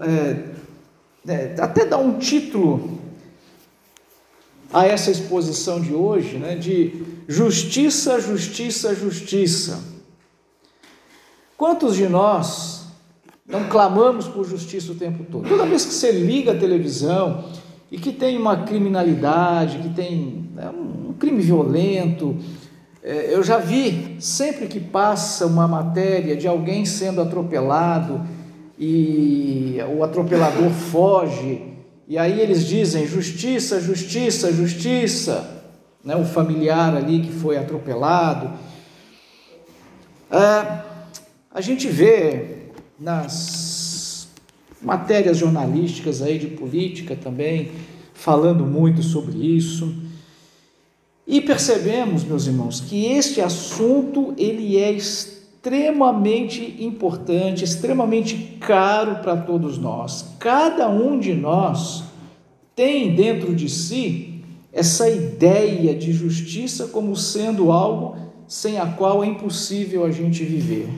é, é, até dar um título a essa exposição de hoje, né, de justiça, justiça, justiça. Quantos de nós não clamamos por justiça o tempo todo? Toda vez que você liga a televisão e que tem uma criminalidade, que tem né, um crime violento, é, eu já vi sempre que passa uma matéria de alguém sendo atropelado e o atropelador foge e aí eles dizem justiça, justiça, justiça, né? o familiar ali que foi atropelado. É, a gente vê nas matérias jornalísticas aí de política também, falando muito sobre isso. E percebemos, meus irmãos, que este assunto ele é extremamente importante, extremamente caro para todos nós. Cada um de nós tem dentro de si essa ideia de justiça como sendo algo sem a qual é impossível a gente viver.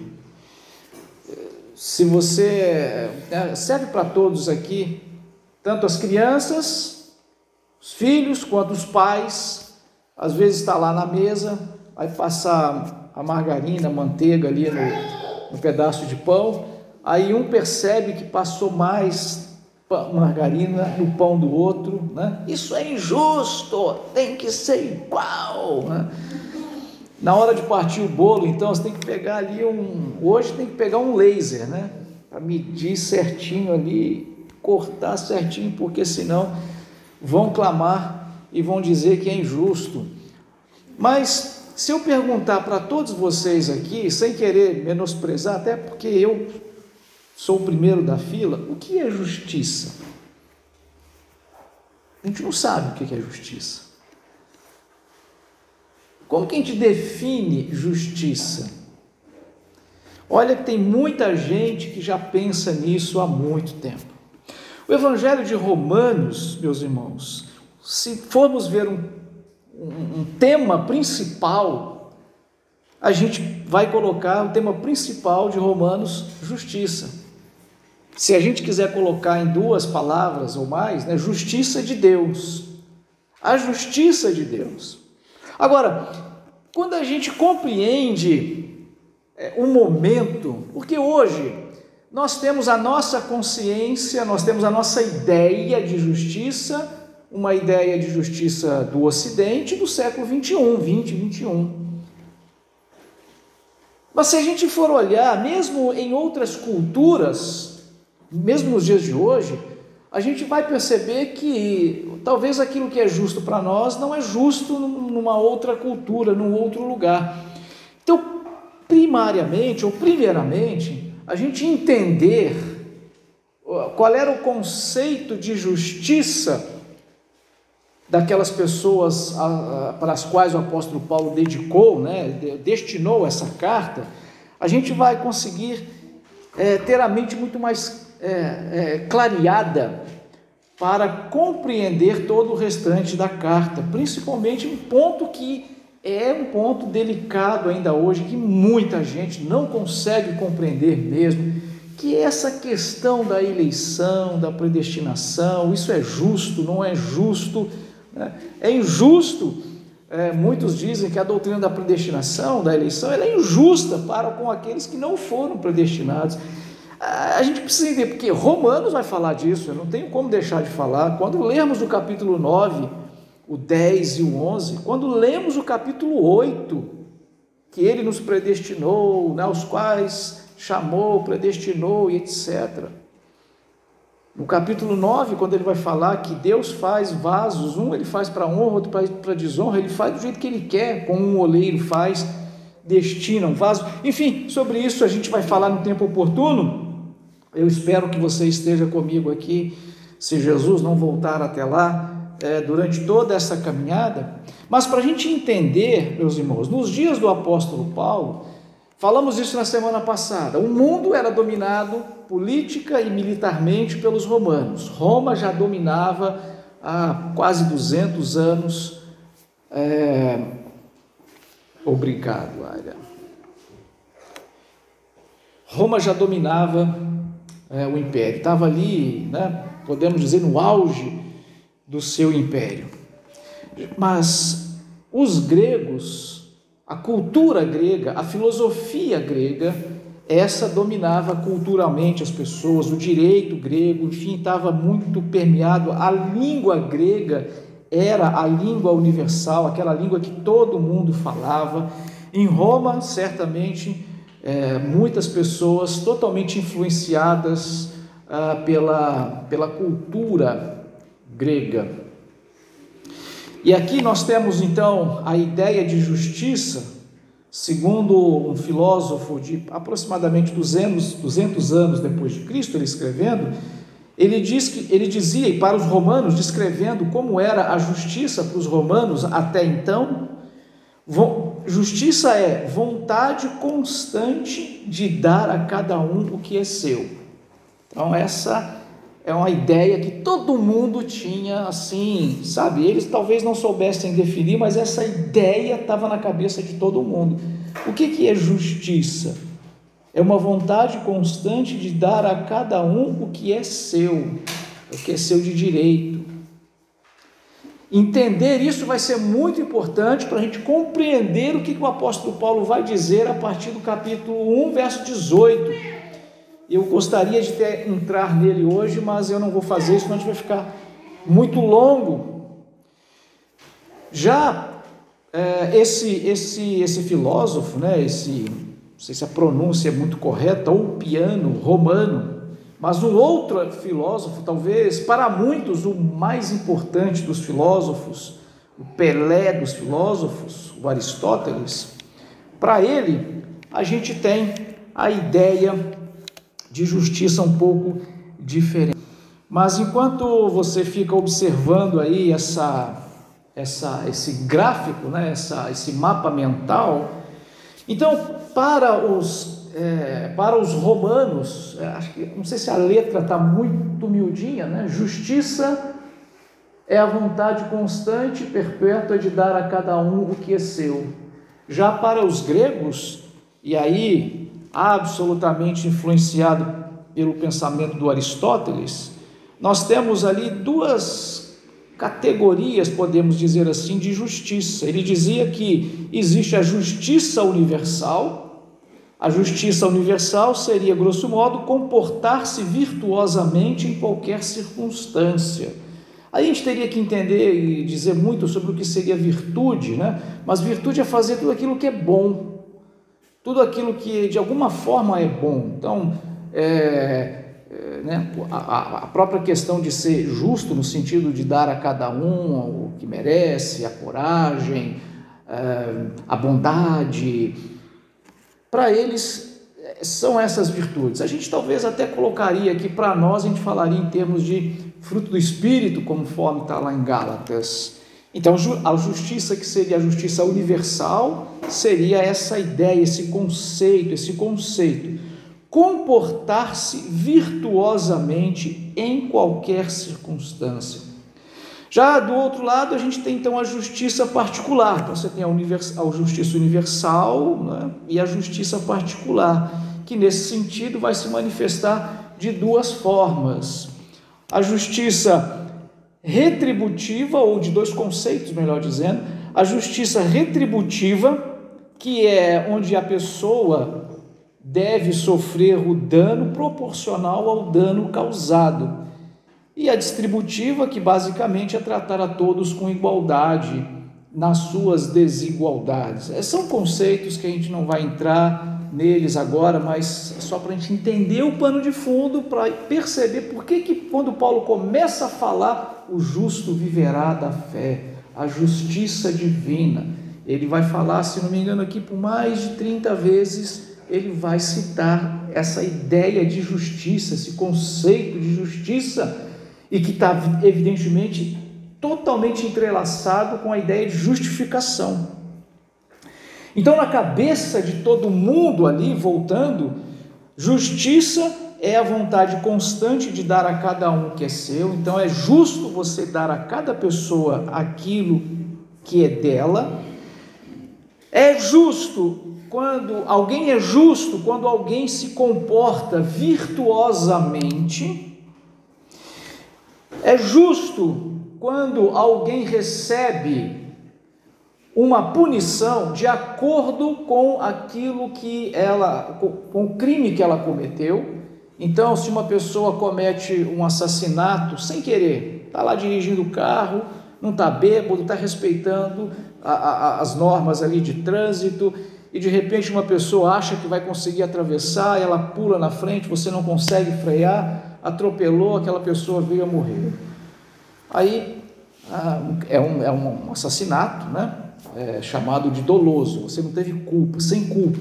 Se você é, serve para todos aqui, tanto as crianças, os filhos, quanto os pais, às vezes está lá na mesa, vai passar a margarina, a manteiga ali no, no pedaço de pão, aí um percebe que passou mais margarina no pão do outro, né? Isso é injusto, tem que ser igual. Né? Na hora de partir o bolo, então, você tem que pegar ali um. Hoje tem que pegar um laser, né? Para medir certinho ali, cortar certinho, porque senão vão clamar e vão dizer que é injusto. Mas se eu perguntar para todos vocês aqui, sem querer menosprezar, até porque eu sou o primeiro da fila, o que é justiça? A gente não sabe o que é justiça. Como que a gente define justiça? Olha que tem muita gente que já pensa nisso há muito tempo. O Evangelho de Romanos, meus irmãos, se formos ver um um, tema principal, a gente vai colocar o tema principal de Romanos, justiça. Se a gente quiser colocar em duas palavras ou mais, né, justiça de Deus. A justiça de Deus. Agora, quando a gente compreende é, o momento, porque hoje nós temos a nossa consciência, nós temos a nossa ideia de justiça uma ideia de justiça do Ocidente do século 21, 20, 21. Mas se a gente for olhar, mesmo em outras culturas, mesmo nos dias de hoje, a gente vai perceber que talvez aquilo que é justo para nós não é justo numa outra cultura, num outro lugar. Então, primariamente ou primeiramente, a gente entender qual era o conceito de justiça daquelas pessoas para as quais o apóstolo Paulo dedicou, né, destinou essa carta, a gente vai conseguir é, ter a mente muito mais é, é, clareada para compreender todo o restante da carta, principalmente um ponto que é um ponto delicado ainda hoje, que muita gente não consegue compreender mesmo, que é essa questão da eleição, da predestinação, isso é justo, não é justo, é injusto, é, muitos dizem que a doutrina da predestinação, da eleição, ela é injusta para com aqueles que não foram predestinados. A gente precisa entender, porque Romanos vai falar disso, eu não tenho como deixar de falar. Quando lemos o capítulo 9, o 10 e o 11, quando lemos o capítulo 8, que ele nos predestinou, né, os quais chamou, predestinou e etc. No capítulo 9, quando ele vai falar que Deus faz vasos, um ele faz para honra, outro para desonra, ele faz do jeito que ele quer, como um oleiro faz, destina um vaso. Enfim, sobre isso a gente vai falar no tempo oportuno. Eu espero que você esteja comigo aqui, se Jesus não voltar até lá, é, durante toda essa caminhada. Mas para a gente entender, meus irmãos, nos dias do apóstolo Paulo, falamos isso na semana passada, o mundo era dominado política e militarmente pelos romanos. Roma já dominava há quase 200 anos. É... Obrigado, Alia. Roma já dominava é, o império, estava ali, né, podemos dizer, no auge do seu império. Mas os gregos, a cultura grega, a filosofia grega, essa dominava culturalmente as pessoas, o direito grego, enfim, estava muito permeado. A língua grega era a língua universal, aquela língua que todo mundo falava. Em Roma, certamente, é, muitas pessoas totalmente influenciadas ah, pela, pela cultura grega. E aqui nós temos então a ideia de justiça Segundo um filósofo de aproximadamente 200, 200 anos depois de Cristo, ele escrevendo, ele diz que ele dizia e para os romanos descrevendo como era a justiça para os romanos até então, justiça é vontade constante de dar a cada um o que é seu. Então essa é uma ideia que todo mundo tinha assim, sabe? Eles talvez não soubessem definir, mas essa ideia estava na cabeça de todo mundo. O que, que é justiça? É uma vontade constante de dar a cada um o que é seu, o que é seu de direito. Entender isso vai ser muito importante para a gente compreender o que, que o apóstolo Paulo vai dizer a partir do capítulo 1, verso 18 eu gostaria de ter, entrar nele hoje, mas eu não vou fazer isso, senão a gente vai ficar muito longo. Já é, esse, esse, esse filósofo, né, esse, não sei se a pronúncia é muito correta, ou piano romano, mas um outro filósofo, talvez para muitos o mais importante dos filósofos, o Pelé dos filósofos, o Aristóteles, para ele a gente tem a ideia de justiça um pouco diferente. Mas enquanto você fica observando aí essa, essa, esse gráfico, né, essa, esse mapa mental, então para os, é, para os romanos, é, acho que, não sei se a letra está muito miudinha, né? Justiça é a vontade constante e perpétua de dar a cada um o que é seu. Já para os gregos, e aí absolutamente influenciado pelo pensamento do Aristóteles, nós temos ali duas categorias, podemos dizer assim, de justiça. Ele dizia que existe a justiça universal. A justiça universal seria, grosso modo, comportar-se virtuosamente em qualquer circunstância. Aí a gente teria que entender e dizer muito sobre o que seria virtude, né? Mas virtude é fazer tudo aquilo que é bom, tudo aquilo que de alguma forma é bom. Então, é, é, né, a, a, própria questão de ser justo no sentido de dar a cada um o que merece, a coragem, é, a bondade, para eles é, são essas virtudes. A gente talvez até colocaria aqui para nós, a gente falaria em termos de fruto do Espírito, conforme está lá em Gálatas. Então, a justiça que seria a justiça universal seria essa ideia, esse conceito, esse conceito. Comportar-se virtuosamente em qualquer circunstância. Já do outro lado, a gente tem então a justiça particular. Então, você tem a, a justiça universal né, e a justiça particular, que nesse sentido vai se manifestar de duas formas. A justiça retributiva, ou de dois conceitos, melhor dizendo, a justiça retributiva, que é onde a pessoa deve sofrer o dano proporcional ao dano causado, e a distributiva, que basicamente é tratar a todos com igualdade nas suas desigualdades. São conceitos que a gente não vai entrar neles agora, mas só para a gente entender o pano de fundo, para perceber por que, que quando Paulo começa a falar, o justo viverá da fé, a justiça divina. Ele vai falar, se não me engano, aqui por mais de 30 vezes, ele vai citar essa ideia de justiça, esse conceito de justiça, e que está evidentemente totalmente entrelaçado com a ideia de justificação. Então, na cabeça de todo mundo ali, voltando, justiça é a vontade constante de dar a cada um que é seu. Então, é justo você dar a cada pessoa aquilo que é dela. É justo quando alguém é justo, quando alguém se comporta virtuosamente. É justo quando alguém recebe uma punição de acordo com aquilo que ela, com o crime que ela cometeu. Então, se uma pessoa comete um assassinato sem querer, está lá dirigindo o carro, não está bêbado, está respeitando a, a, as normas ali de trânsito, e de repente uma pessoa acha que vai conseguir atravessar, ela pula na frente, você não consegue frear, atropelou, aquela pessoa veio a morrer. Aí ah, é, um, é um assassinato, né? É chamado de doloso, você não teve culpa, sem culpa.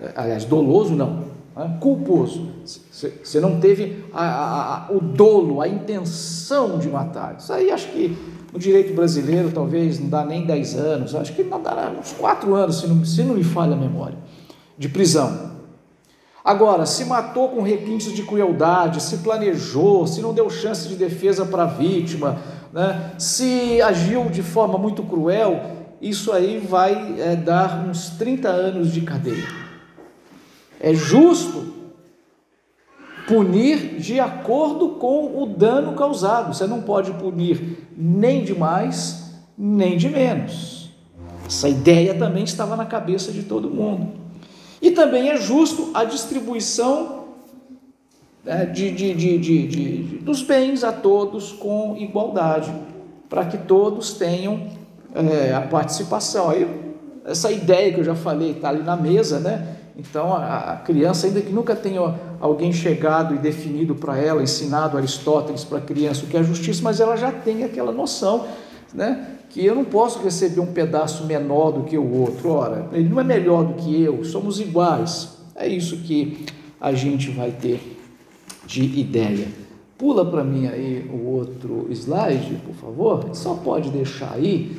É, aliás, doloso não, né? culposo. Você não teve a, a, a, o dolo, a intenção de matar. Isso aí acho que no direito brasileiro talvez não dá nem 10 anos, acho que não dará uns 4 anos, se não, se não me falha a memória, de prisão. Agora, se matou com requintes de crueldade, se planejou, se não deu chance de defesa para a vítima, né? se agiu de forma muito cruel, isso aí vai é, dar uns 30 anos de cadeia. É justo punir de acordo com o dano causado. Você não pode punir nem de mais, nem de menos. Essa ideia também estava na cabeça de todo mundo. E também é justo a distribuição né, de, de, de, dos bens a todos com igualdade, para que todos tenham é, a participação. Aí, essa ideia que eu já falei está ali na mesa, né? Então a, criança, ainda que nunca tenha alguém chegado e definido para ela, ensinado Aristóteles para a criança o que é justiça, mas ela já tem aquela noção, né? Que eu não posso receber um pedaço menor do que o outro. Ora, ele não é melhor do que eu, somos iguais. É isso que a gente vai ter de ideia. Pula para mim aí o outro slide, por favor. Só pode deixar aí.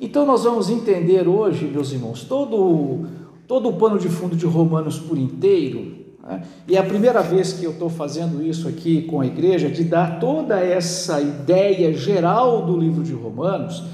Então nós vamos entender hoje, meus irmãos, todo todo o pano de fundo de Romanos por inteiro. Né? E é a primeira vez que eu estou fazendo isso aqui com a igreja, de dar toda essa ideia geral do livro de Romanos,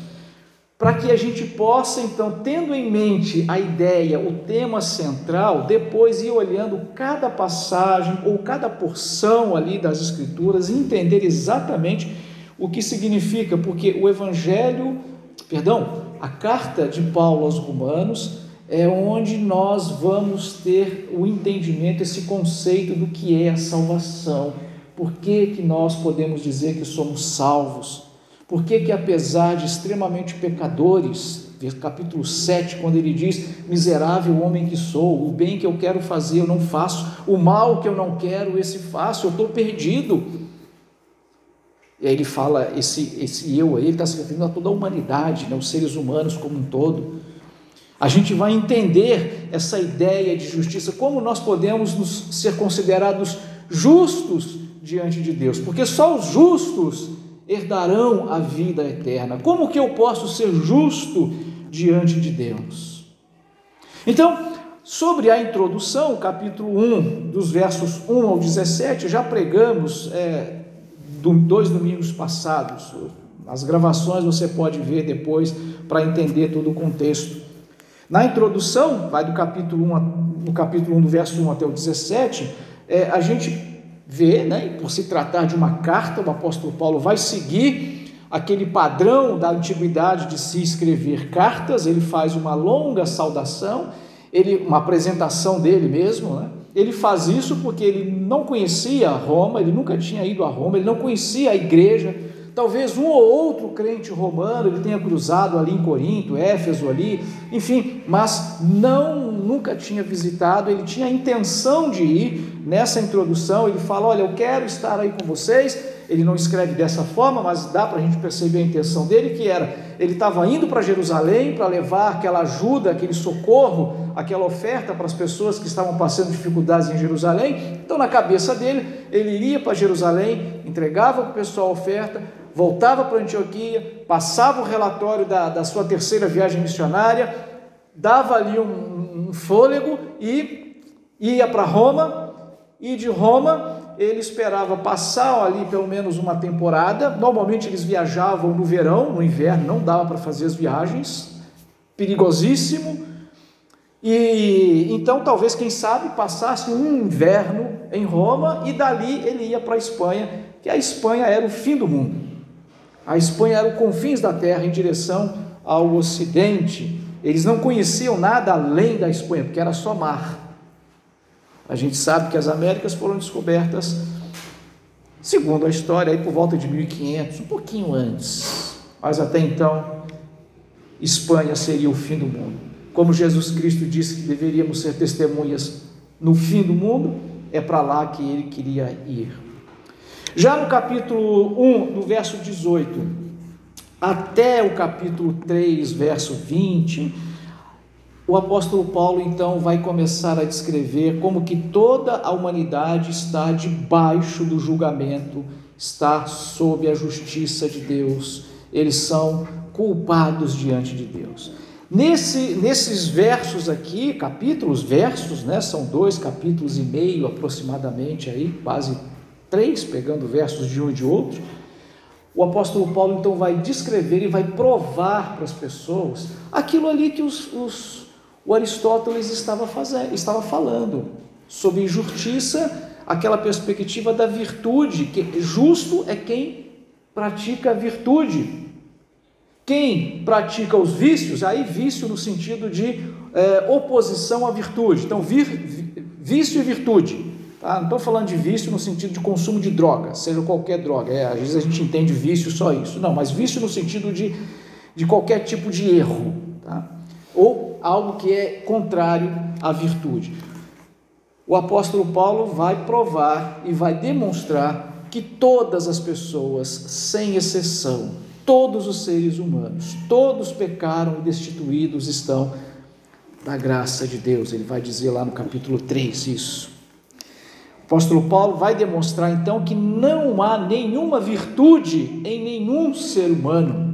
para que a gente possa, então, tendo em mente a ideia, o tema central, depois ir olhando cada passagem ou cada porção ali das Escrituras e entender exatamente o que significa, porque o Evangelho, perdão, a carta de Paulo aos Romanos é onde nós vamos ter o entendimento, esse conceito do que é a salvação. Por que, que nós podemos dizer que somos salvos? Por que, que apesar de extremamente pecadores, capítulo 7, quando ele diz: Miserável homem que sou, o bem que eu quero fazer eu não faço, o mal que eu não quero, esse faço, eu estou perdido. E aí ele fala, esse, esse eu aí, ele está se referindo a toda a humanidade, né, os seres humanos como um todo. A gente vai entender essa ideia de justiça, como nós podemos nos, ser considerados justos diante de Deus, porque só os justos herdarão a vida eterna. Como que eu posso ser justo diante de Deus? Então, sobre a introdução, capítulo 1, dos versos 1 ao 17, já pregamos é, dois domingos passados. As gravações você pode ver depois para entender todo o contexto. Na introdução, vai do capítulo 1, no capítulo 1, do verso 1 até o 17, é, a gente vê, né, por se tratar de uma carta, o apóstolo Paulo vai seguir aquele padrão da antiguidade de se escrever cartas, ele faz uma longa saudação, ele, uma apresentação dele mesmo, né? Ele faz isso porque ele não conhecia Roma, ele nunca tinha ido a Roma, ele não conhecia a igreja, Talvez um ou outro crente romano ele tenha cruzado ali em Corinto, Éfeso ali, enfim, mas não nunca tinha visitado, ele tinha a intenção de ir. Nessa introdução, ele fala: Olha, eu quero estar aí com vocês. Ele não escreve dessa forma, mas dá para a gente perceber a intenção dele, que era, ele estava indo para Jerusalém para levar aquela ajuda, aquele socorro, aquela oferta para as pessoas que estavam passando dificuldades em Jerusalém. Então, na cabeça dele, ele iria para Jerusalém, entregava para o pessoal a oferta, voltava para Antioquia, passava o relatório da, da sua terceira viagem missionária, dava ali um, um fôlego e ia para Roma, e de Roma ele esperava passar ali pelo menos uma temporada. Normalmente eles viajavam no verão, no inverno não dava para fazer as viagens, perigosíssimo. E então talvez, quem sabe, passasse um inverno em Roma e dali ele ia para a Espanha, que a Espanha era o fim do mundo. A Espanha era o confins da terra em direção ao ocidente. Eles não conheciam nada além da Espanha, porque era só mar. A gente sabe que as Américas foram descobertas, segundo a história, aí por volta de 1500, um pouquinho antes. Mas até então, Espanha seria o fim do mundo. Como Jesus Cristo disse que deveríamos ser testemunhas no fim do mundo, é para lá que ele queria ir. Já no capítulo 1, do verso 18, até o capítulo 3, verso 20, o apóstolo Paulo então vai começar a descrever como que toda a humanidade está debaixo do julgamento, está sob a justiça de Deus, eles são culpados diante de Deus. Nesse, nesses versos aqui, capítulos, versos, né, são dois capítulos e meio aproximadamente, aí, quase três, pegando versos de um e de outro. O apóstolo Paulo então vai descrever e vai provar para as pessoas aquilo ali que os, os, o Aristóteles estava, fazendo, estava falando, sobre injustiça, aquela perspectiva da virtude, que justo é quem pratica a virtude, quem pratica os vícios, aí vício no sentido de é, oposição à virtude. Então, vir, vício e virtude. Tá? Não estou falando de vício no sentido de consumo de droga, seja qualquer droga. É, às vezes a gente entende vício só isso. Não, mas vício no sentido de, de qualquer tipo de erro. Tá? Ou algo que é contrário à virtude. O apóstolo Paulo vai provar e vai demonstrar que todas as pessoas, sem exceção, todos os seres humanos, todos pecaram e destituídos estão da graça de Deus. Ele vai dizer lá no capítulo 3 isso. O apóstolo Paulo vai demonstrar então que não há nenhuma virtude em nenhum ser humano.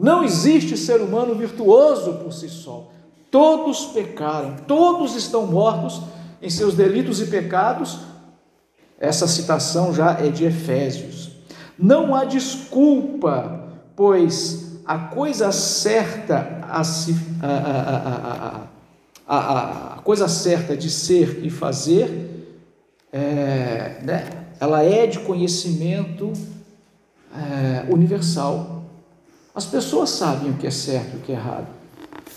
Não existe ser humano virtuoso por si só. Todos pecaram, todos estão mortos em seus delitos e pecados. Essa citação já é de Efésios. Não há desculpa pois a coisa certa a, se, a, a, a, coisa certa de ser e fazer, é, né, ela é de conhecimento é, universal. As pessoas sabem o que é certo e o que é errado.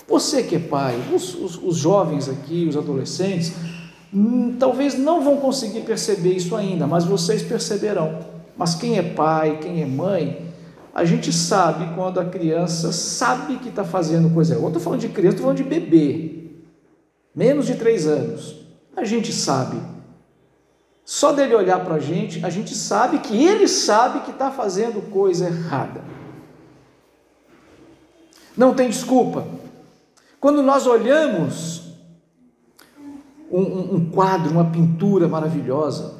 Você que é pai, os, os, os jovens aqui, os adolescentes, hum, talvez não vão conseguir perceber isso ainda, mas vocês perceberão. Mas quem é pai, quem é mãe, a gente sabe quando a criança sabe que está fazendo coisa errada. Estou falando de criança, estou falando de bebê, menos de três anos. A gente sabe. Só dele olhar para a gente, a gente sabe que ele sabe que está fazendo coisa errada. Não tem desculpa. Quando nós olhamos um, um, um quadro, uma pintura maravilhosa,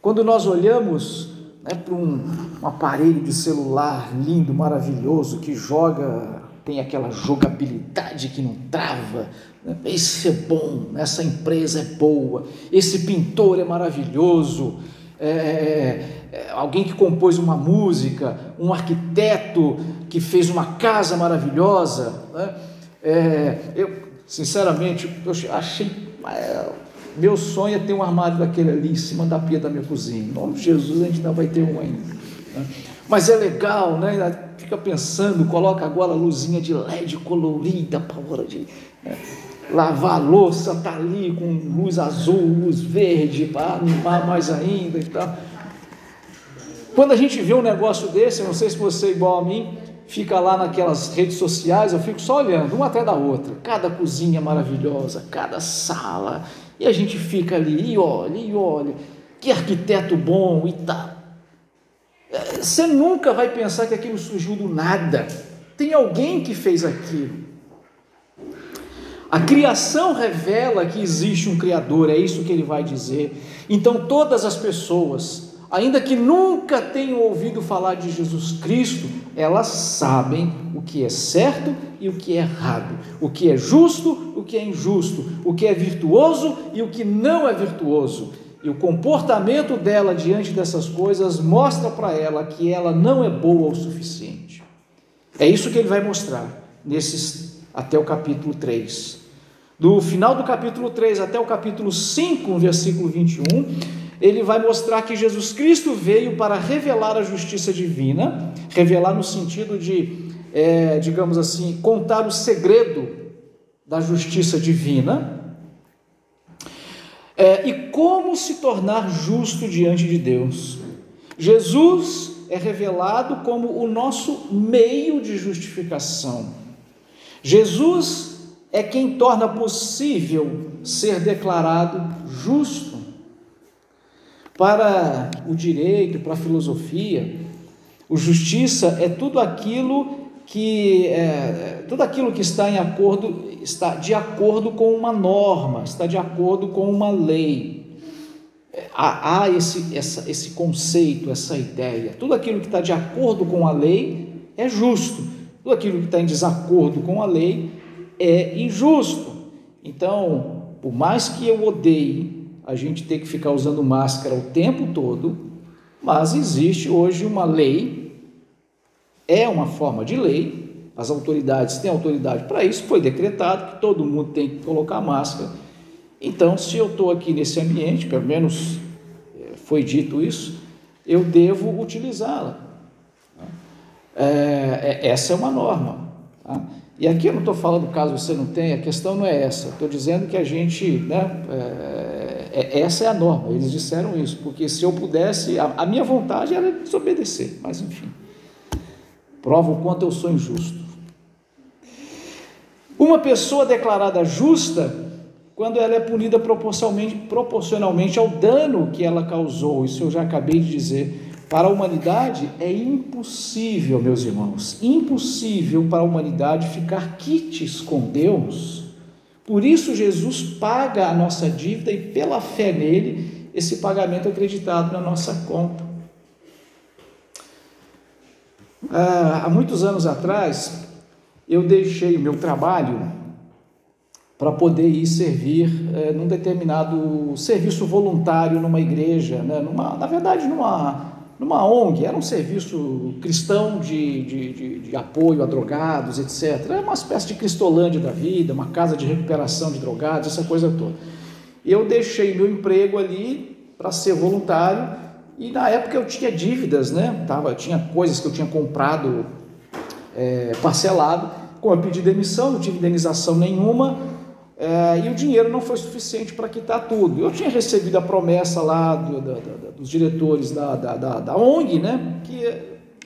quando nós olhamos né, para um, um aparelho de celular lindo, maravilhoso, que joga, tem aquela jogabilidade que não trava. Né? Esse é bom, essa empresa é boa, esse pintor é maravilhoso. É, é, é, alguém que compôs uma música, um arquiteto que fez uma casa maravilhosa. Né? É, eu, sinceramente, eu achei é, meu sonho é ter um armário daquele ali em cima da pia da minha cozinha. Em nome de Jesus, a gente não vai ter um ainda. Né? Mas é legal, né? Fica pensando, coloca agora a luzinha de LED colorida para hora de né? Lavar a louça, tá ali com luz azul, luz verde, para animar mais ainda e tal. Quando a gente vê um negócio desse, eu não sei se você é igual a mim, fica lá naquelas redes sociais, eu fico só olhando, uma atrás da outra. Cada cozinha maravilhosa, cada sala, e a gente fica ali e olha, e olha, que arquiteto bom e tal. É, você nunca vai pensar que aquilo surgiu do nada. Tem alguém que fez aquilo. A criação revela que existe um Criador, é isso que ele vai dizer. Então, todas as pessoas, ainda que nunca tenham ouvido falar de Jesus Cristo, elas sabem o que é certo e o que é errado, o que é justo, o que é injusto, o que é virtuoso e o que não é virtuoso. E o comportamento dela diante dessas coisas mostra para ela que ela não é boa o suficiente. É isso que ele vai mostrar nesses até o capítulo 3. Do final do capítulo 3 até o capítulo 5, no versículo 21, ele vai mostrar que Jesus Cristo veio para revelar a justiça divina, revelar no sentido de, é, digamos assim, contar o segredo da justiça divina, é, e como se tornar justo diante de Deus. Jesus é revelado como o nosso meio de justificação. Jesus é quem torna possível ser declarado justo. Para o direito, para a filosofia, o justiça é tudo aquilo que é, tudo aquilo que está em acordo está de acordo com uma norma, está de acordo com uma lei. Há, há esse, essa, esse conceito, essa ideia. Tudo aquilo que está de acordo com a lei é justo. Tudo aquilo que está em desacordo com a lei é injusto. Então, por mais que eu odeie a gente ter que ficar usando máscara o tempo todo, mas existe hoje uma lei, é uma forma de lei, as autoridades têm autoridade para isso, foi decretado que todo mundo tem que colocar máscara. Então, se eu estou aqui nesse ambiente, pelo menos é, foi dito isso, eu devo utilizá-la. É, é, essa é uma norma. Tá? E aqui eu não estou falando caso você não tenha, a questão não é essa. Estou dizendo que a gente, né, é, é, essa é a norma. Eles disseram isso, porque se eu pudesse, a, a minha vontade era desobedecer, mas enfim, prova o quanto eu sou injusto. Uma pessoa declarada justa, quando ela é punida proporcionalmente, proporcionalmente ao dano que ela causou, isso eu já acabei de dizer. Para a humanidade é impossível, meus irmãos, impossível para a humanidade ficar quites com Deus. Por isso, Jesus paga a nossa dívida e, pela fé nele, esse pagamento é acreditado na nossa conta. Ah, há muitos anos atrás, eu deixei o meu trabalho para poder ir servir é, num determinado serviço voluntário numa igreja, né? numa, na verdade numa, numa ONG, era um serviço cristão de, de, de, de apoio a drogados, etc. Era uma espécie de cristolândia da vida, uma casa de recuperação de drogados, essa coisa toda. Eu deixei meu emprego ali para ser voluntário e na época eu tinha dívidas, né? Tava, tinha coisas que eu tinha comprado é, parcelado. Como eu pedi demissão, não tive indenização nenhuma é, e o dinheiro não foi suficiente para quitar tudo. Eu tinha recebido a promessa lá do, da, da, dos diretores da, da, da, ONG, né, que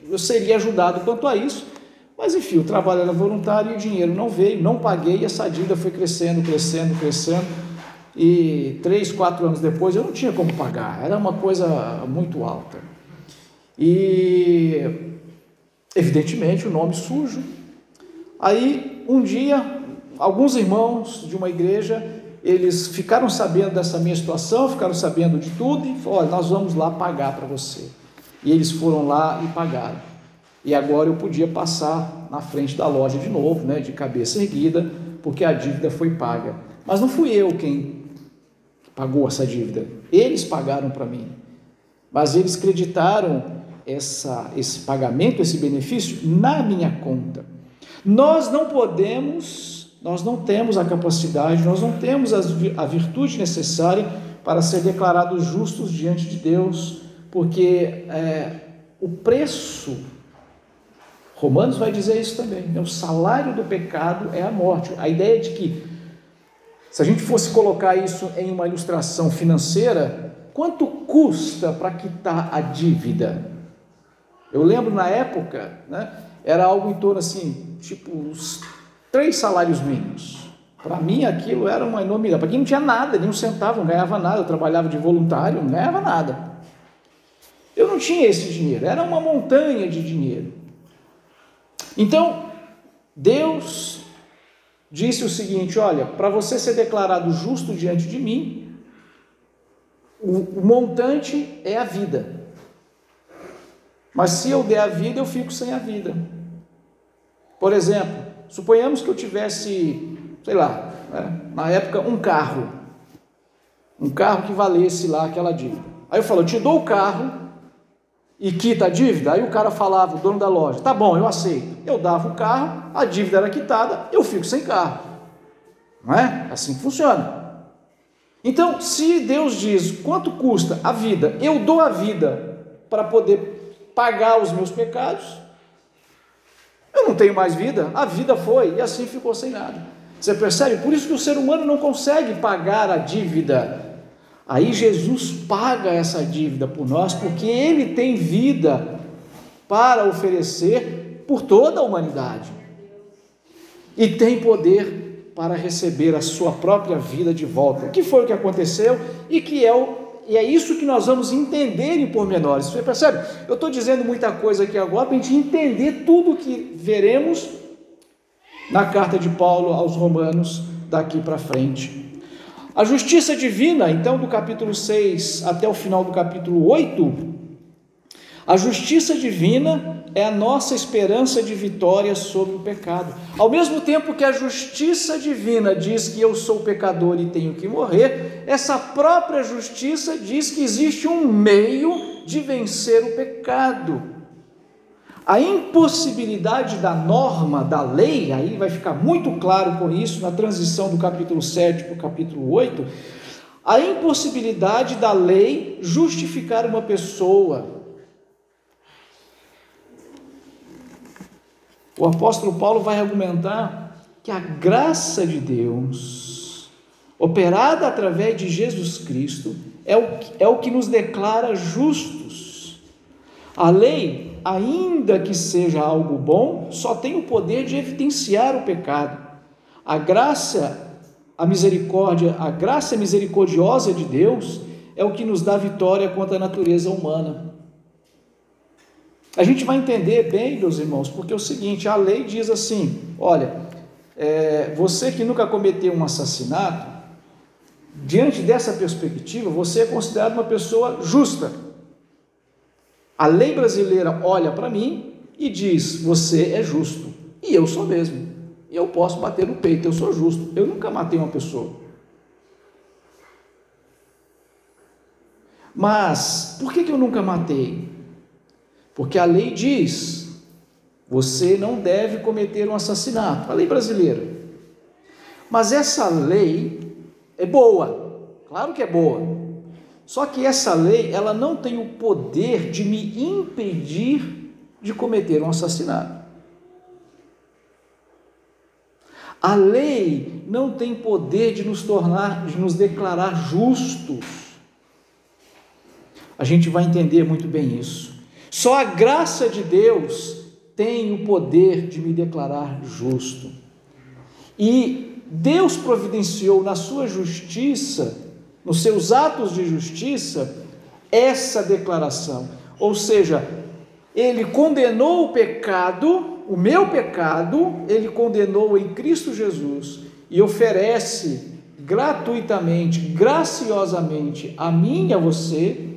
eu seria ajudado quanto a isso, mas enfim, o trabalho era voluntário e o dinheiro não veio, não paguei e essa dívida foi crescendo, crescendo, crescendo. E três, quatro anos depois eu não tinha como pagar, era uma coisa muito alta. E evidentemente o nome sujo. Aí um dia, alguns irmãos de uma igreja, eles ficaram sabendo dessa minha situação, ficaram sabendo de tudo e falaram: olha, nós vamos lá pagar para você. E eles foram lá e pagaram. E agora eu podia passar na frente da loja de novo, né, de cabeça erguida, porque a dívida foi paga. Mas não fui eu quem pagou essa dívida. Eles pagaram para mim. Mas eles acreditaram essa, esse pagamento, esse benefício na minha conta. Nós não podemos, nós não temos a capacidade, nós não temos a virtude necessária para ser declarados justos diante de Deus, porque é, o preço, Romanos vai dizer isso também, né? o salário do pecado é a morte. A ideia de que, se a gente fosse colocar isso em uma ilustração financeira, quanto custa para quitar a dívida? Eu lembro na época, né, era algo em torno assim, tipo uns três salários mínimos. Para mim aquilo era uma enormidade. Para quem não tinha nada, nem um centavo, não ganhava nada, eu trabalhava de voluntário, não ganhava nada. Eu não tinha esse dinheiro, era uma montanha de dinheiro. Então, Deus disse o seguinte: olha, para você ser declarado justo diante de mim, o, o montante é a vida. Mas se eu der a vida, eu fico sem a vida. Por exemplo, suponhamos que eu tivesse, sei lá, né, na época, um carro. Um carro que valesse lá aquela dívida. Aí eu falo, eu te dou o carro e quita a dívida. Aí o cara falava, o dono da loja, tá bom, eu aceito. Eu dava o carro, a dívida era quitada, eu fico sem carro. Não é? Assim funciona. Então, se Deus diz quanto custa a vida, eu dou a vida para poder pagar os meus pecados, eu não tenho mais vida, a vida foi e assim ficou sem nada. Você percebe? Por isso que o ser humano não consegue pagar a dívida. Aí Jesus paga essa dívida por nós, porque ele tem vida para oferecer por toda a humanidade. E tem poder para receber a sua própria vida de volta. Que foi o que aconteceu e que é o e é isso que nós vamos entender em pormenores. Você percebe? Eu estou dizendo muita coisa aqui agora para a gente entender tudo que veremos na carta de Paulo aos Romanos daqui para frente. A justiça divina, então, do capítulo 6 até o final do capítulo 8, a justiça divina é a nossa esperança de vitória sobre o pecado. Ao mesmo tempo que a justiça divina diz que eu sou pecador e tenho que morrer, essa própria justiça diz que existe um meio de vencer o pecado. A impossibilidade da norma, da lei, aí vai ficar muito claro com isso na transição do capítulo 7 para o capítulo 8, a impossibilidade da lei justificar uma pessoa, O apóstolo Paulo vai argumentar que a graça de Deus, operada através de Jesus Cristo, é o, é o que nos declara justos. A lei, ainda que seja algo bom, só tem o poder de evidenciar o pecado. A graça, a misericórdia, a graça misericordiosa de Deus é o que nos dá vitória contra a natureza humana. A gente vai entender bem, meus irmãos, porque é o seguinte: a lei diz assim: olha, é, você que nunca cometeu um assassinato, diante dessa perspectiva, você é considerado uma pessoa justa. A lei brasileira olha para mim e diz: você é justo. E eu sou mesmo. E eu posso bater no peito, eu sou justo. Eu nunca matei uma pessoa. Mas, por que, que eu nunca matei? Porque a lei diz: você não deve cometer um assassinato, a lei brasileira. Mas essa lei é boa, claro que é boa. Só que essa lei, ela não tem o poder de me impedir de cometer um assassinato. A lei não tem poder de nos tornar, de nos declarar justos. A gente vai entender muito bem isso. Só a graça de Deus tem o poder de me declarar justo. E Deus providenciou na sua justiça, nos seus atos de justiça, essa declaração. Ou seja, ele condenou o pecado, o meu pecado, ele condenou em Cristo Jesus e oferece gratuitamente, graciosamente a mim e a você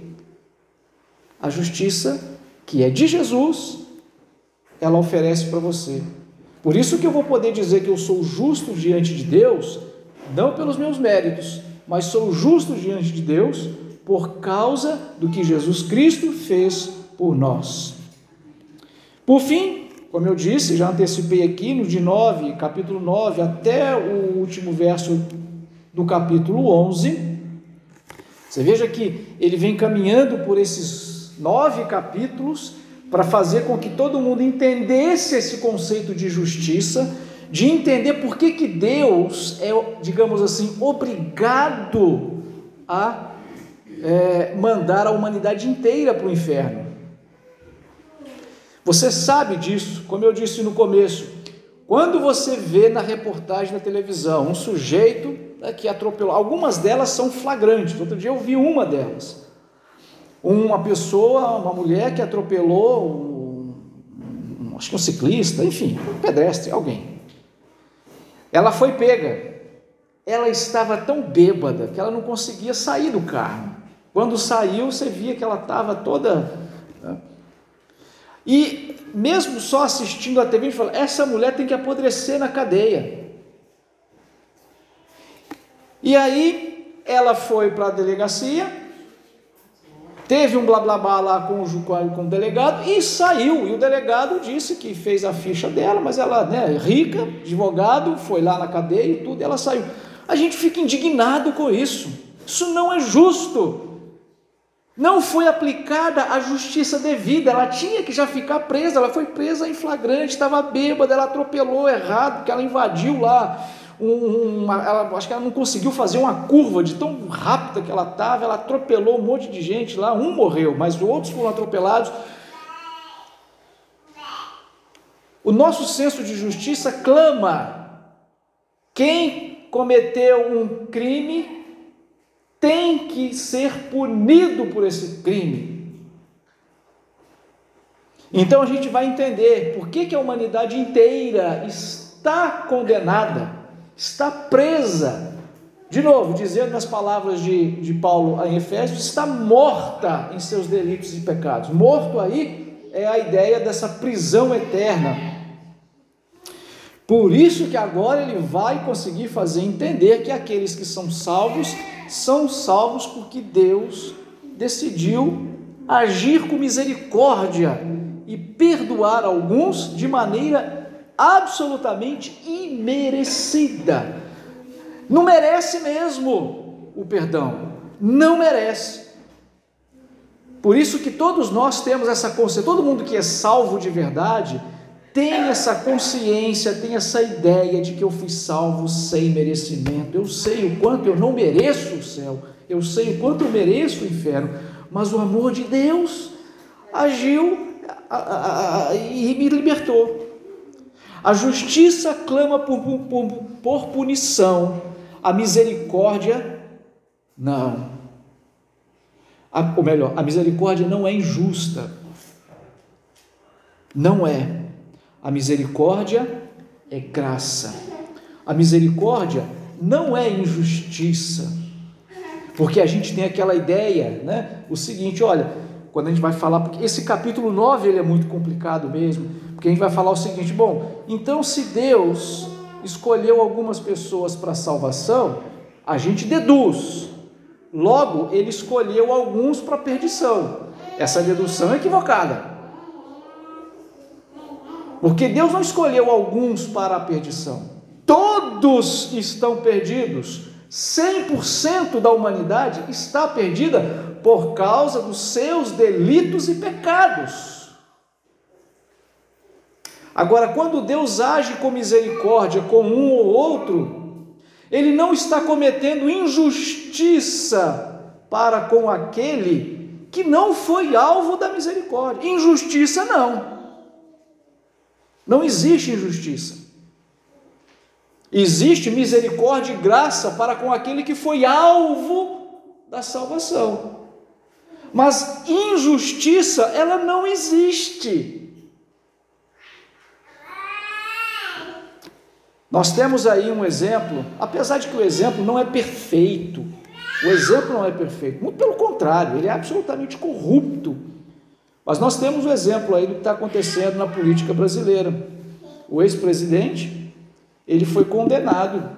a justiça que é de Jesus, ela oferece para você. Por isso que eu vou poder dizer que eu sou justo diante de Deus, não pelos meus méritos, mas sou justo diante de Deus por causa do que Jesus Cristo fez por nós. Por fim, como eu disse, já antecipei aqui no de 9, capítulo 9, até o último verso do capítulo 11, você veja que ele vem caminhando por esses nove capítulos para fazer com que todo mundo entendesse esse conceito de justiça, de entender por que, que Deus é, digamos assim, obrigado a é, mandar a humanidade inteira para o inferno. Você sabe disso, como eu disse no começo. Quando você vê na reportagem na televisão um sujeito né, que atropelou, algumas delas são flagrantes. Outro dia eu vi uma delas uma pessoa, uma mulher que atropelou um, acho que um ciclista, enfim, um pedestre, alguém. Ela foi pega. Ela estava tão bêbada que ela não conseguia sair do carro. Quando saiu, você via que ela estava toda. Né? E mesmo só assistindo a TV, a gente fala: essa mulher tem que apodrecer na cadeia. E aí ela foi para a delegacia, teve um blá blá blá lá com o, com o delegado e saiu. E o delegado disse que fez a ficha dela, mas ela, né, rica, advogado, foi lá na cadeia e tudo, e ela saiu. A gente fica indignado com isso. Isso não é justo. Não foi aplicada a justiça devida, ela tinha que já ficar presa, ela foi presa em flagrante, estava bêbada, ela atropelou errado, porque ela invadiu lá uma, ela, acho que ela não conseguiu fazer uma curva de tão rápida que ela estava, ela atropelou um monte de gente lá, um morreu, mas outros foram atropelados. O nosso senso de justiça clama: quem cometeu um crime tem que ser punido por esse crime. Então a gente vai entender por que, que a humanidade inteira está condenada está presa. De novo, dizendo nas palavras de, de Paulo em Efésios, está morta em seus delitos e pecados. Morto aí é a ideia dessa prisão eterna. Por isso que agora ele vai conseguir fazer entender que aqueles que são salvos são salvos porque Deus decidiu agir com misericórdia e perdoar alguns de maneira absolutamente imerecida. Não merece mesmo o perdão, não merece. Por isso que todos nós temos essa consciência, todo mundo que é salvo de verdade tem essa consciência, tem essa ideia de que eu fui salvo sem merecimento. Eu sei o quanto eu não mereço o céu, eu sei o quanto eu mereço o inferno, mas o amor de Deus agiu e me libertou. A justiça clama por, por, por punição, a misericórdia não. A, ou melhor, a misericórdia não é injusta. Não é. A misericórdia é graça. A misericórdia não é injustiça. Porque a gente tem aquela ideia, né? O seguinte, olha, quando a gente vai falar, porque esse capítulo 9 ele é muito complicado mesmo. Porque a gente vai falar o seguinte: bom, então se Deus escolheu algumas pessoas para salvação, a gente deduz. Logo, ele escolheu alguns para perdição. Essa dedução é equivocada. Porque Deus não escolheu alguns para a perdição. Todos estão perdidos. 100% da humanidade está perdida por causa dos seus delitos e pecados. Agora, quando Deus age com misericórdia com um ou outro, Ele não está cometendo injustiça para com aquele que não foi alvo da misericórdia. Injustiça não. Não existe injustiça. Existe misericórdia e graça para com aquele que foi alvo da salvação. Mas injustiça, ela não existe. Nós temos aí um exemplo, apesar de que o exemplo não é perfeito, o exemplo não é perfeito, muito pelo contrário, ele é absolutamente corrupto. Mas nós temos o um exemplo aí do que está acontecendo na política brasileira. O ex-presidente, ele foi condenado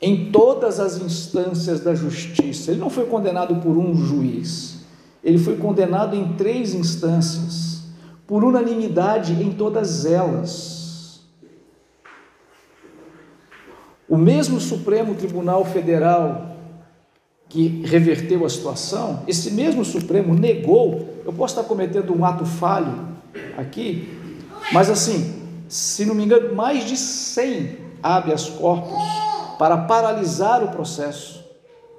em todas as instâncias da justiça. Ele não foi condenado por um juiz, ele foi condenado em três instâncias, por unanimidade em todas elas. O mesmo Supremo Tribunal Federal que reverteu a situação, esse mesmo Supremo negou, eu posso estar cometendo um ato falho aqui, mas assim, se não me engano, mais de 100 habeas corpus para paralisar o processo.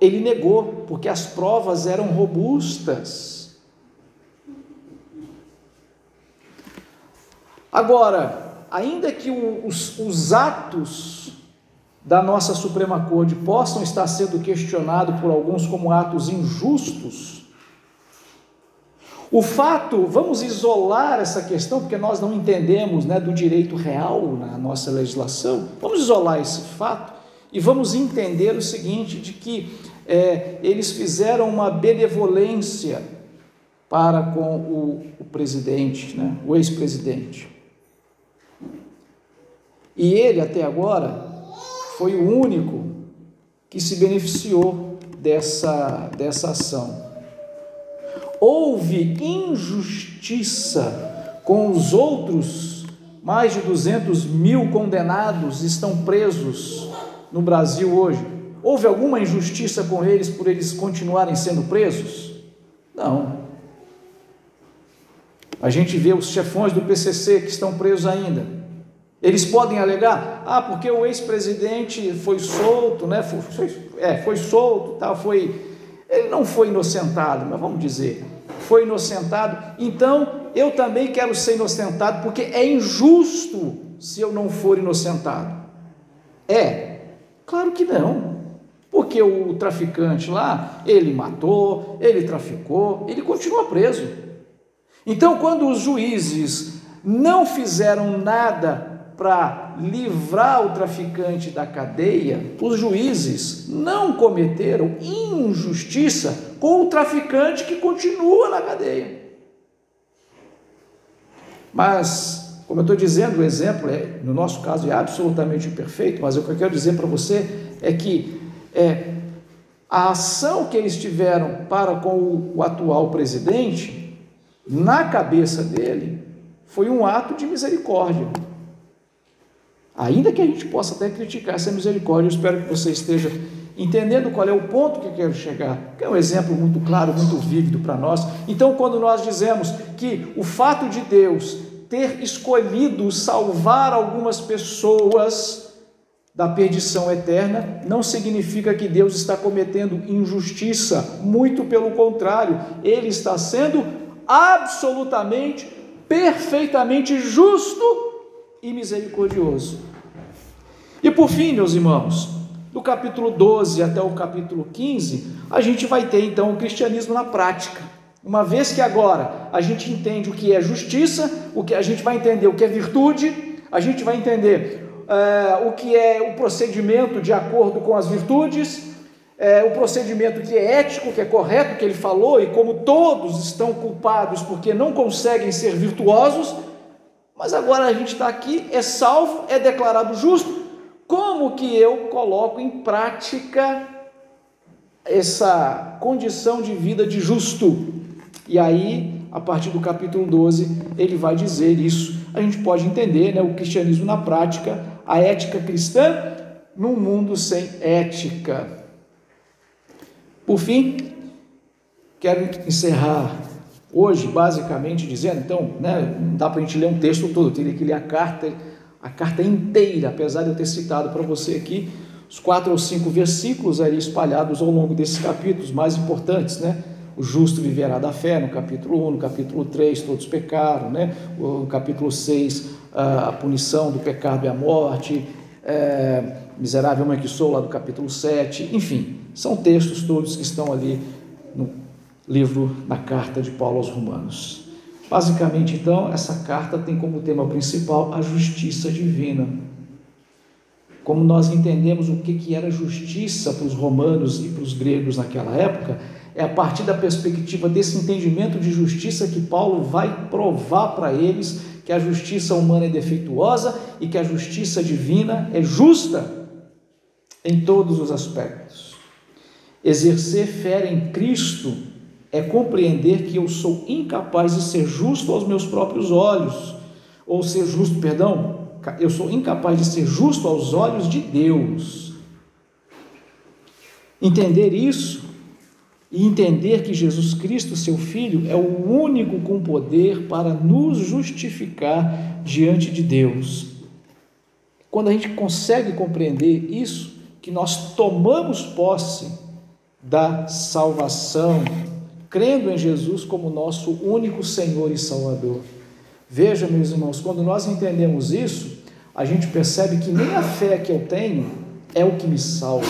Ele negou, porque as provas eram robustas. Agora, ainda que os, os atos da nossa Suprema Corte possam estar sendo questionados por alguns como atos injustos, o fato, vamos isolar essa questão, porque nós não entendemos né, do direito real na nossa legislação, vamos isolar esse fato e vamos entender o seguinte: de que é, eles fizeram uma benevolência para com o, o presidente, né, o ex-presidente. E ele, até agora, foi o único que se beneficiou dessa, dessa ação. houve injustiça com os outros, mais de 200 mil condenados estão presos no Brasil hoje. Houve alguma injustiça com eles por eles continuarem sendo presos? Não. A gente vê os chefões do PCC que estão presos ainda. Eles podem alegar, ah, porque o ex-presidente foi solto, né? Foi, foi, é, foi solto, tal, foi. Ele não foi inocentado, mas vamos dizer, foi inocentado. Então eu também quero ser inocentado, porque é injusto se eu não for inocentado. É, claro que não. Porque o traficante lá, ele matou, ele traficou, ele continua preso. Então, quando os juízes não fizeram nada para livrar o traficante da cadeia, os juízes não cometeram injustiça com o traficante que continua na cadeia. Mas, como eu estou dizendo, o exemplo, é, no nosso caso, é absolutamente imperfeito, mas o que eu quero dizer para você é que é, a ação que eles tiveram para com o, o atual presidente, na cabeça dele, foi um ato de misericórdia. Ainda que a gente possa até criticar essa misericórdia, eu espero que você esteja entendendo qual é o ponto que eu quero chegar, que é um exemplo muito claro, muito vívido para nós. Então, quando nós dizemos que o fato de Deus ter escolhido salvar algumas pessoas da perdição eterna, não significa que Deus está cometendo injustiça, muito pelo contrário, ele está sendo absolutamente, perfeitamente justo e misericordioso. E por fim, meus irmãos, do capítulo 12 até o capítulo 15, a gente vai ter então o cristianismo na prática. Uma vez que agora a gente entende o que é justiça, o que a gente vai entender o que é virtude, a gente vai entender uh, o que é o procedimento de acordo com as virtudes, uh, o procedimento que é ético, que é correto, que ele falou, e como todos estão culpados porque não conseguem ser virtuosos, mas agora a gente está aqui, é salvo, é declarado justo. Como que eu coloco em prática essa condição de vida de justo? E aí, a partir do capítulo 12, ele vai dizer isso. A gente pode entender né, o cristianismo na prática a ética cristã num mundo sem ética. Por fim, quero encerrar hoje basicamente dizendo, então, né, não dá para a gente ler um texto todo, eu teria que ler a carta, a carta inteira, apesar de eu ter citado para você aqui os quatro ou cinco versículos ali espalhados ao longo desses capítulos mais importantes, né? O justo viverá da fé, no capítulo 1, no capítulo 3, todos pecaram, né? O capítulo 6, a punição do pecado e a morte, é, miserável mãe que sou, lá do capítulo 7, enfim, são textos todos que estão ali no livro, na carta de Paulo aos Romanos. Basicamente, então, essa carta tem como tema principal a justiça divina. Como nós entendemos o que, que era justiça para os romanos e para os gregos naquela época, é a partir da perspectiva desse entendimento de justiça que Paulo vai provar para eles que a justiça humana é defeituosa e que a justiça divina é justa em todos os aspectos. Exercer fé em Cristo é compreender que eu sou incapaz de ser justo aos meus próprios olhos, ou ser justo, perdão, eu sou incapaz de ser justo aos olhos de Deus. Entender isso e entender que Jesus Cristo, seu Filho, é o único com poder para nos justificar diante de Deus. Quando a gente consegue compreender isso, que nós tomamos posse da salvação, crendo em Jesus como nosso único Senhor e Salvador. Veja, meus irmãos, quando nós entendemos isso, a gente percebe que nem a fé que eu tenho é o que me salva.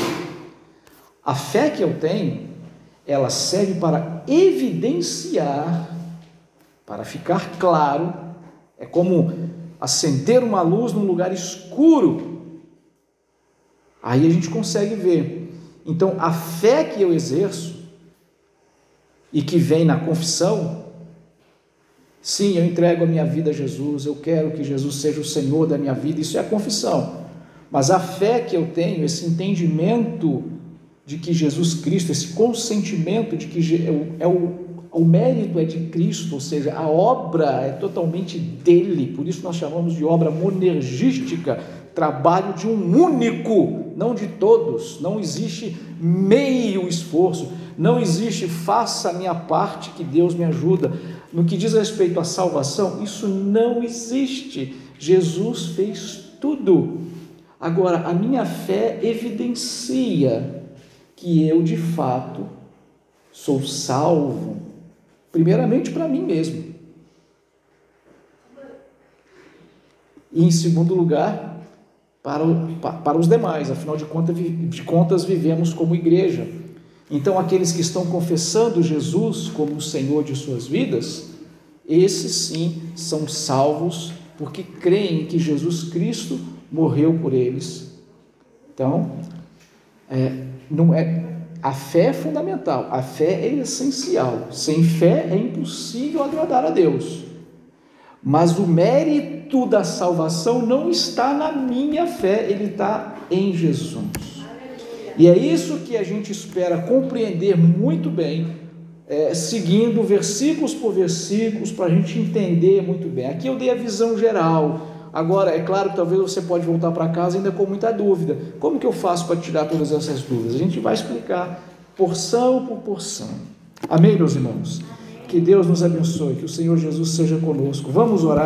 A fé que eu tenho ela serve para evidenciar, para ficar claro, é como acender uma luz num lugar escuro. Aí a gente consegue ver. Então, a fé que eu exerço e que vem na confissão, sim, eu entrego a minha vida a Jesus, eu quero que Jesus seja o Senhor da minha vida, isso é a confissão. Mas a fé que eu tenho, esse entendimento de que Jesus Cristo, esse consentimento de que é, é o o mérito é de Cristo, ou seja, a obra é totalmente dele, por isso nós chamamos de obra monergística, trabalho de um único, não de todos, não existe meio esforço, não existe faça a minha parte que Deus me ajuda. No que diz respeito à salvação, isso não existe. Jesus fez tudo. Agora, a minha fé evidencia que eu de fato sou salvo, primeiramente para mim mesmo. E em segundo lugar, para, para os demais, afinal de contas, de contas, vivemos como igreja. Então, aqueles que estão confessando Jesus como o Senhor de suas vidas, esses sim são salvos porque creem que Jesus Cristo morreu por eles. Então, é, não é, a fé é fundamental, a fé é essencial. Sem fé é impossível agradar a Deus. Mas o mérito da salvação não está na minha fé, ele está em Jesus. E é isso que a gente espera compreender muito bem, é, seguindo versículos por versículos, para a gente entender muito bem. Aqui eu dei a visão geral. Agora, é claro que talvez você pode voltar para casa ainda com muita dúvida. Como que eu faço para tirar todas essas dúvidas? A gente vai explicar porção por porção. Amém, meus irmãos? Que Deus nos abençoe, que o Senhor Jesus seja conosco. Vamos orar.